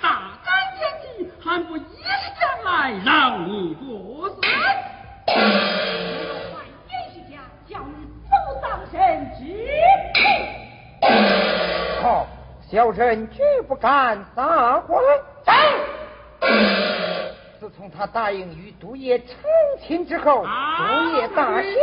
大胆奸计，还不一将来让你过死！我要奸细家，叫你不当神之好，小人绝不敢撒谎。自从他答应与毒液成亲之后，啊、毒液大喜，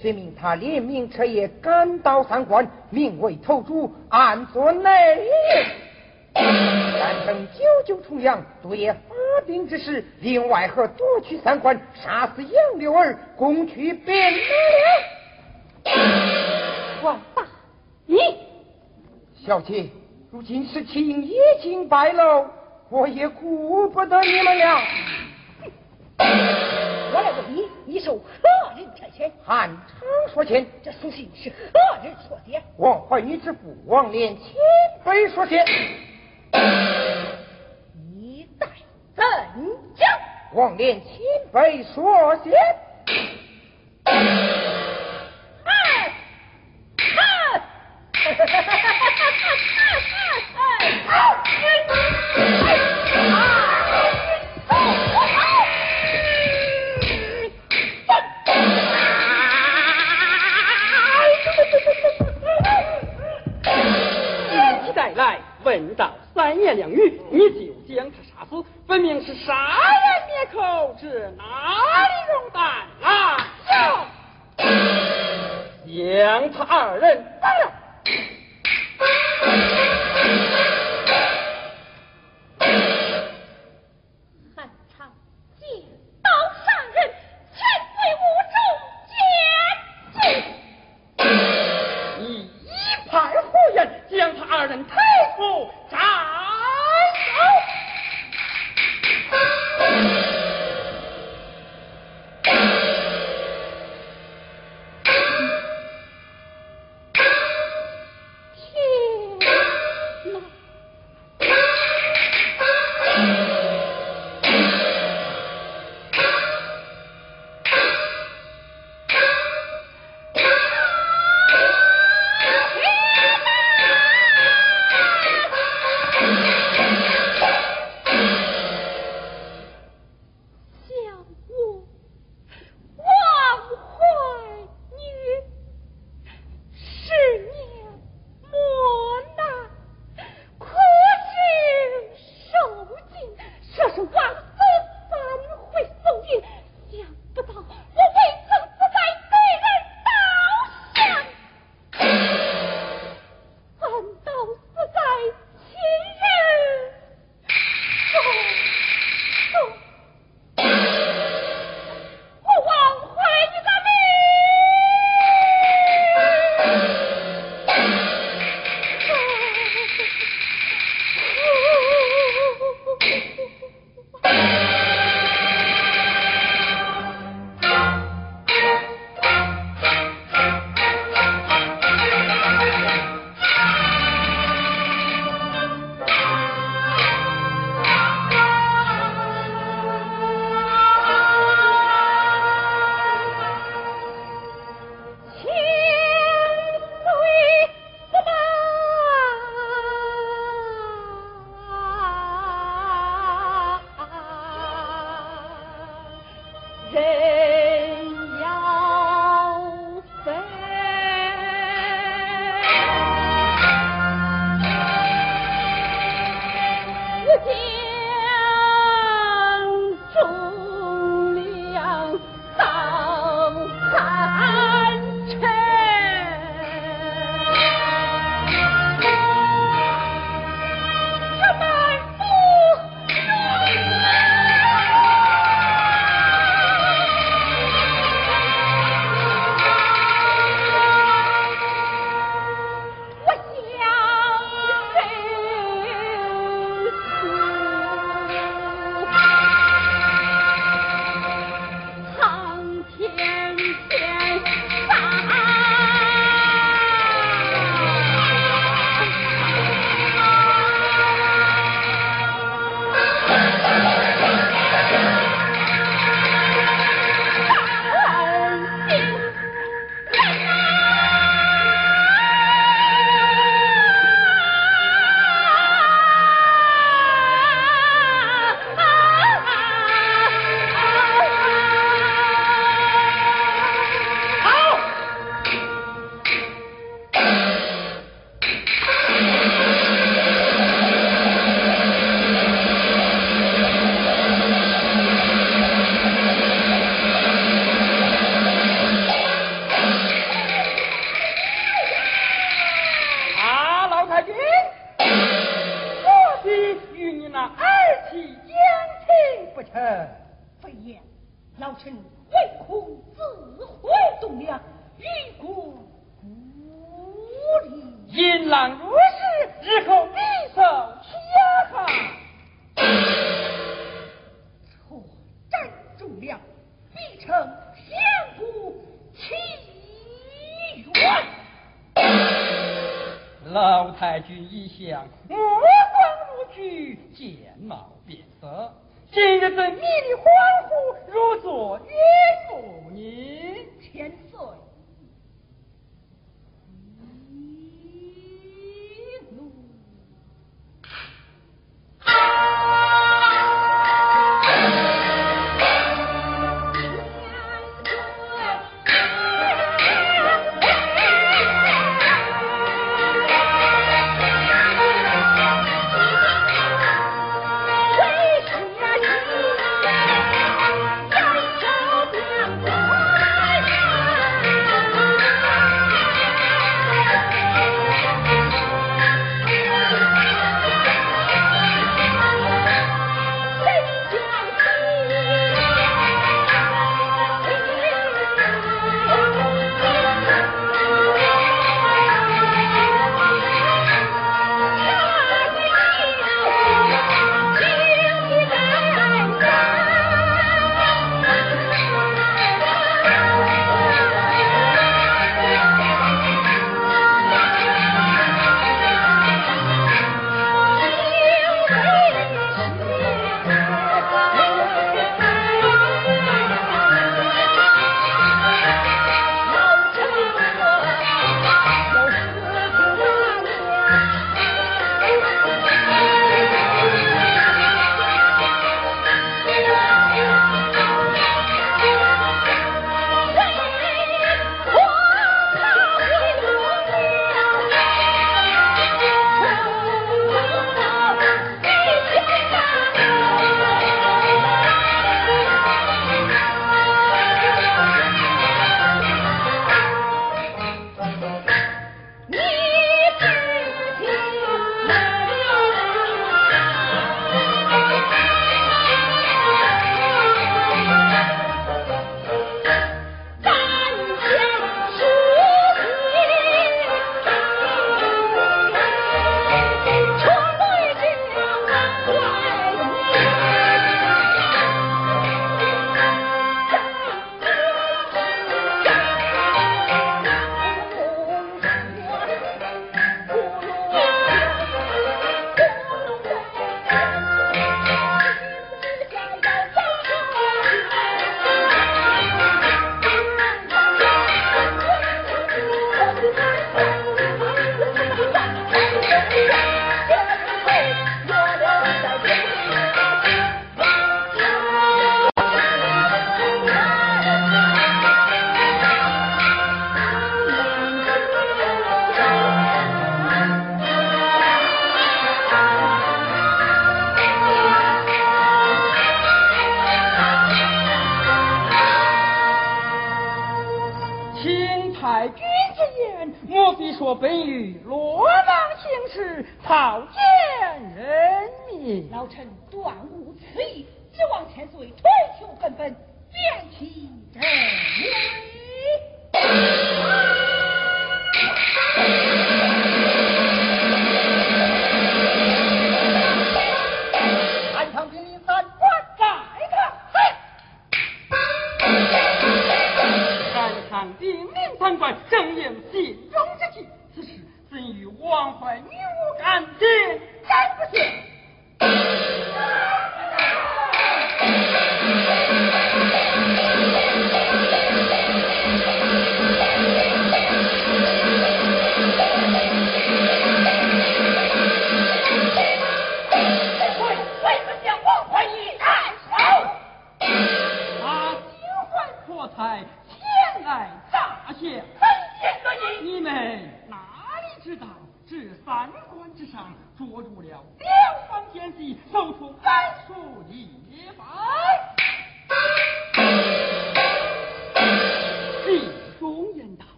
遂命他联名彻夜赶到三关，名为投主，暗做内应。三等九九重阳，杜爷发兵之时，另外和夺取三关，杀死杨六儿，攻取汴梁。王你小姐，如今事情已经败露，我也顾不得你们了。我来问你，你受何人差遣？汉昌说遣，这书信是何人所写？王怀女之父王连千被说写。一代怎将？王连千被说写。太佩服，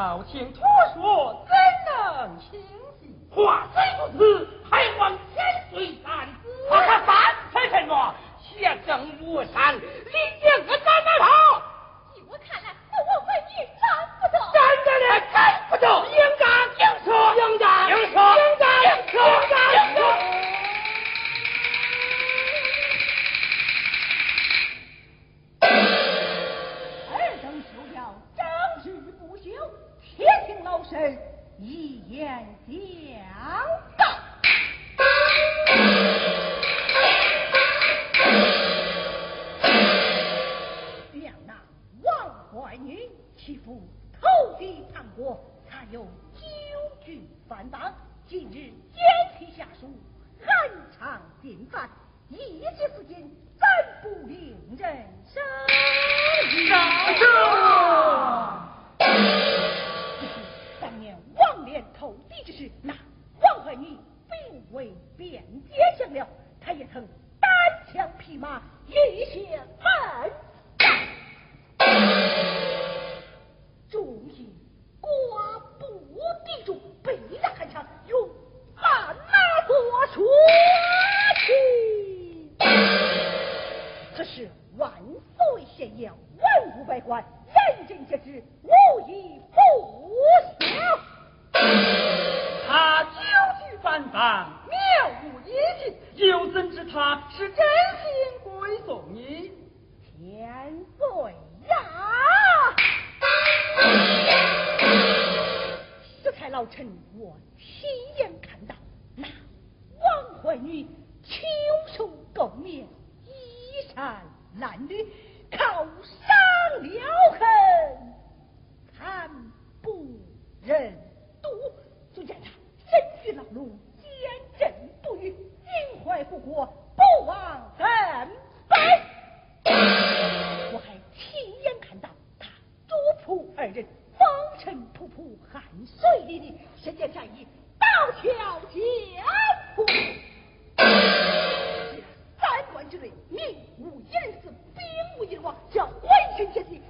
道听途说怎能行变成单枪匹马一血汗尘扑扑，汗水淋漓，身兼战衣，刀挑剑舞，三关之内，民无一人死，兵无一亡，叫关山千里。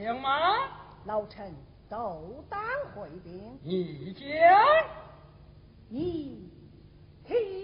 行吗？老臣斗胆回禀，一将一替。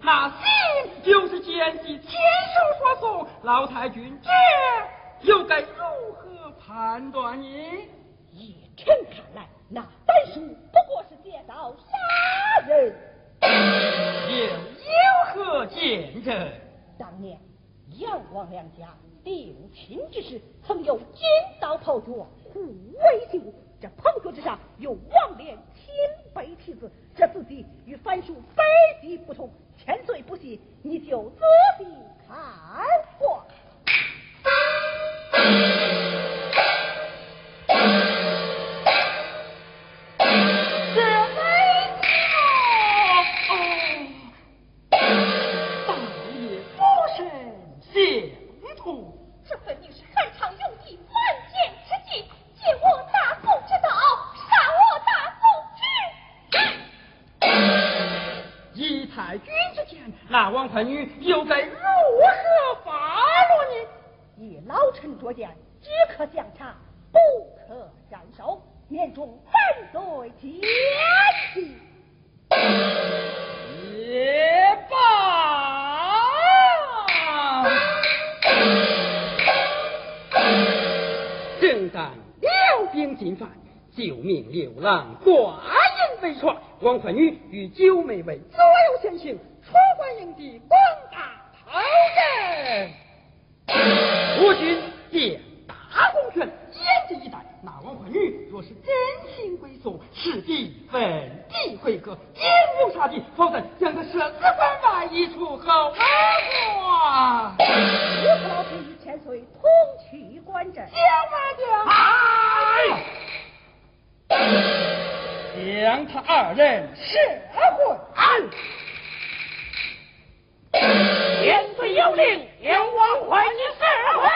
那信就是奸细亲手所送。老太君这又该如何判断呢？依臣看来，那本书不过是借刀杀人。又有何见证？当年杨王两家定亲之时，曾有金刀炮决，互为秀。这彭桌之上有王连亲笔题字，这字迹与凡书非笔不同。千岁不信，你就仔细看过。儿女又该如何发落呢？以老臣拙见，只可降茶，不可斩首，免中犯罪减刑。也罢，正当辽兵进犯，救命刘郎挂印被闯，王怀女与九妹为左右先行。出关营地，广大讨人。我军见大功权，严阵以待。那王怀女若是真心归宿，势必奋地回阁，英勇杀敌，否则将他设死关外，一出后果。我老臣与千岁同去观阵。将马将，将他二人射昏。千岁有令，阎王怀你社会。